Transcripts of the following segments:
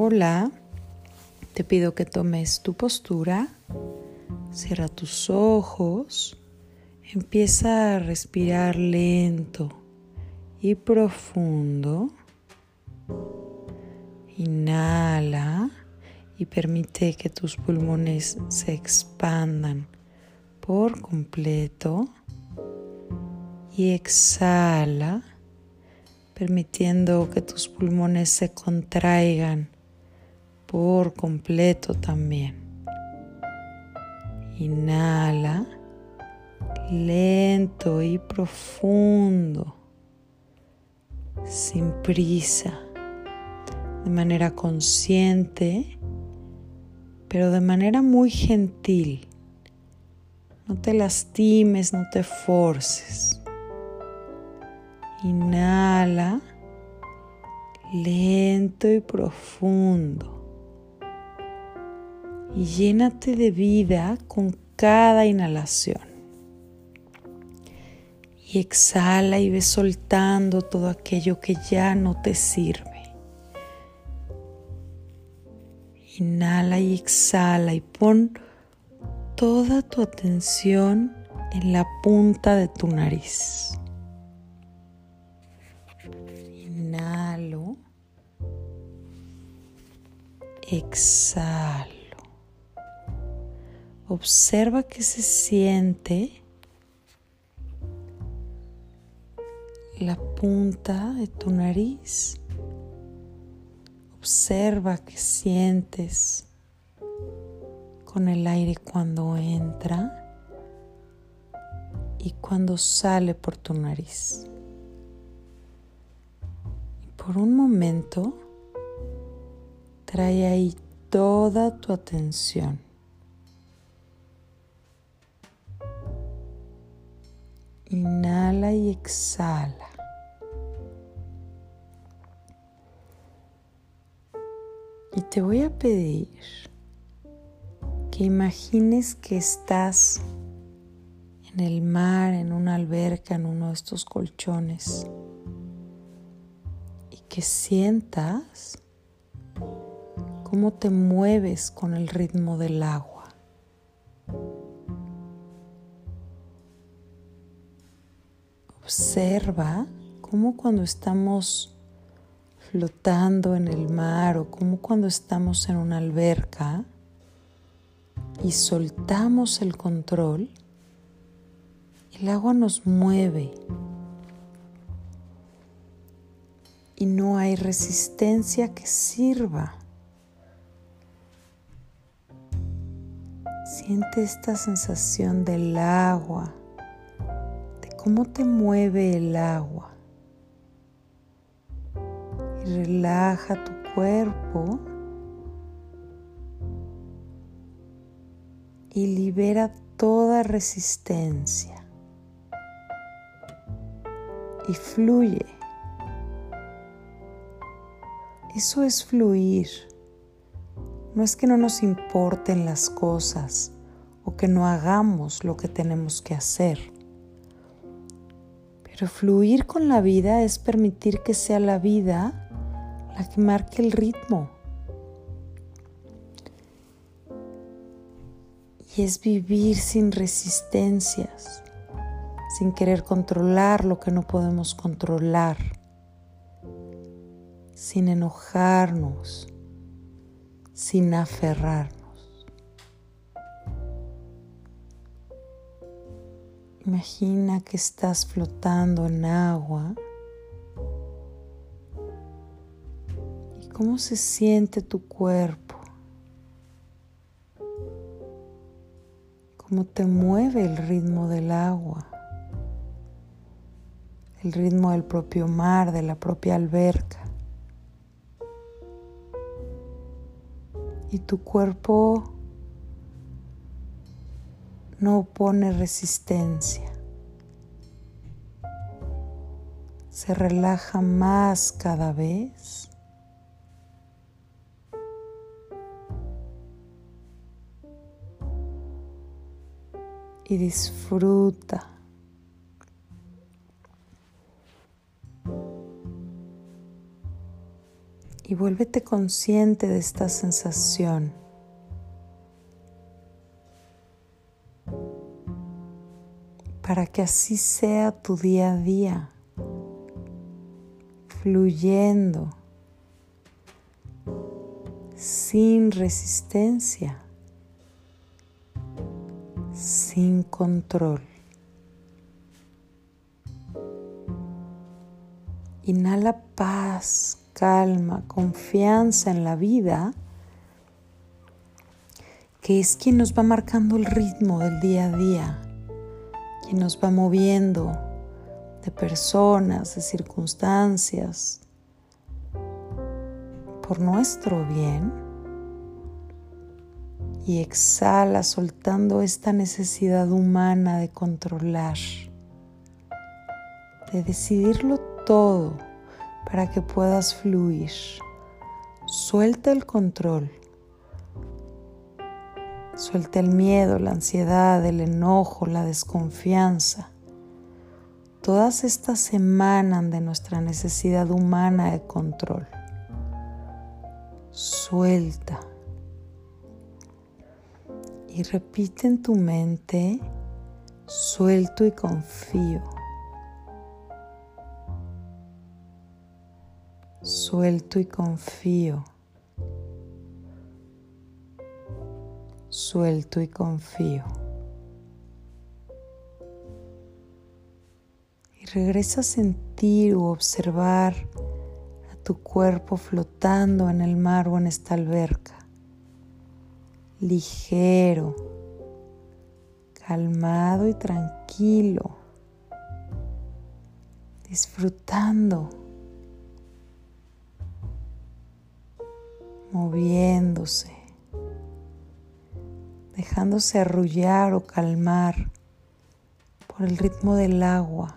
Hola, te pido que tomes tu postura, cierra tus ojos, empieza a respirar lento y profundo. Inhala y permite que tus pulmones se expandan por completo. Y exhala, permitiendo que tus pulmones se contraigan por completo también. Inhala, lento y profundo, sin prisa de manera consciente, pero de manera muy gentil. No te lastimes, no te forces. Inhala lento y profundo. Y llénate de vida con cada inhalación. Y exhala y ve soltando todo aquello que ya no te sirve. Inhala y exhala y pon toda tu atención en la punta de tu nariz. Inhalo. Exhalo. Observa que se siente la punta de tu nariz Observa qué sientes con el aire cuando entra y cuando sale por tu nariz. Por un momento trae ahí toda tu atención. Exhala. Y te voy a pedir que imagines que estás en el mar, en una alberca, en uno de estos colchones y que sientas cómo te mueves con el ritmo del agua. Observa cómo cuando estamos flotando en el mar o como cuando estamos en una alberca y soltamos el control, el agua nos mueve y no hay resistencia que sirva. Siente esta sensación del agua, cómo te mueve el agua relaja tu cuerpo y libera toda resistencia y fluye. Eso es fluir. No es que no nos importen las cosas o que no hagamos lo que tenemos que hacer. Pero fluir con la vida es permitir que sea la vida la que marque el ritmo. Y es vivir sin resistencias, sin querer controlar lo que no podemos controlar, sin enojarnos, sin aferrarnos. Imagina que estás flotando en agua ¿Cómo se siente tu cuerpo? ¿Cómo te mueve el ritmo del agua? El ritmo del propio mar, de la propia alberca. Y tu cuerpo no pone resistencia. Se relaja más cada vez. y disfruta. y vuélvete consciente de esta sensación. Para que así sea tu día a día, fluyendo, sin resistencia, sin control. Inhala paz, calma, confianza en la vida, que es quien nos va marcando el ritmo del día a día, quien nos va moviendo de personas, de circunstancias, por nuestro bien. Y exhala soltando esta necesidad humana de controlar, de decidirlo todo para que puedas fluir. Suelta el control. Suelta el miedo, la ansiedad, el enojo, la desconfianza. Todas estas emanan de nuestra necesidad humana de control. Suelta. Y repite en tu mente, suelto y confío. Suelto y confío. Suelto y confío. Y regresa a sentir o observar a tu cuerpo flotando en el mar o en esta alberca. Ligero, calmado y tranquilo. Disfrutando moviéndose, dejándose arrullar o calmar por el ritmo del agua.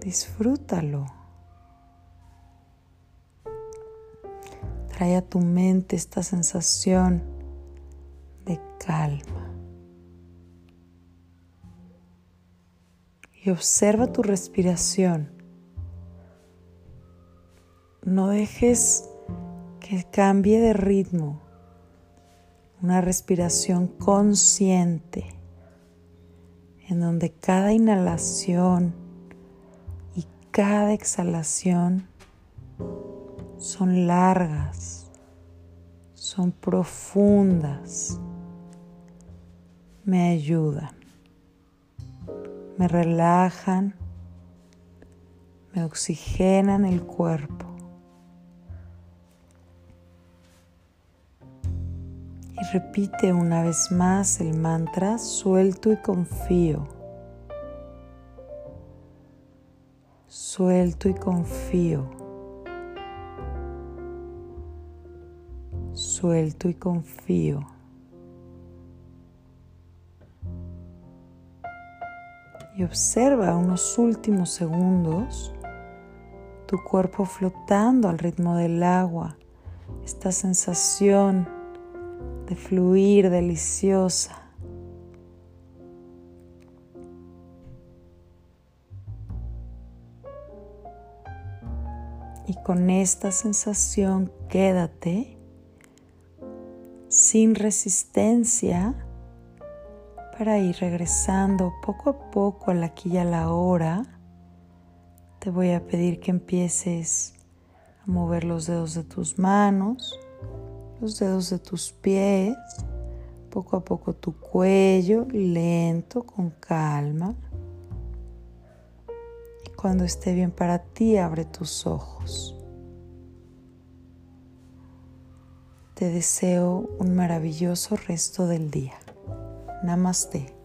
Disfrútalo. Trae a tu mente esta sensación de calma. Y observa tu respiración no dejes que cambie de ritmo. Una respiración consciente en donde cada inhalación y cada exhalación son largas, son profundas, me ayudan, me relajan, me oxigenan el cuerpo repite una vez más el mantra suelto y confío. Suelto y confío. Suelto y confío. Y observa unos últimos segundos tu cuerpo flotando al ritmo del agua, esta sensación fluir deliciosa. Y con esta sensación quédate sin resistencia para ir regresando poco a poco a la aquí y a la hora. Te voy a pedir que empieces a mover los dedos de tus manos los dedos de tus pies, poco a poco tu cuello, lento, con calma. Y cuando esté bien para ti, abre tus ojos. Te deseo un maravilloso resto del día. Namaste.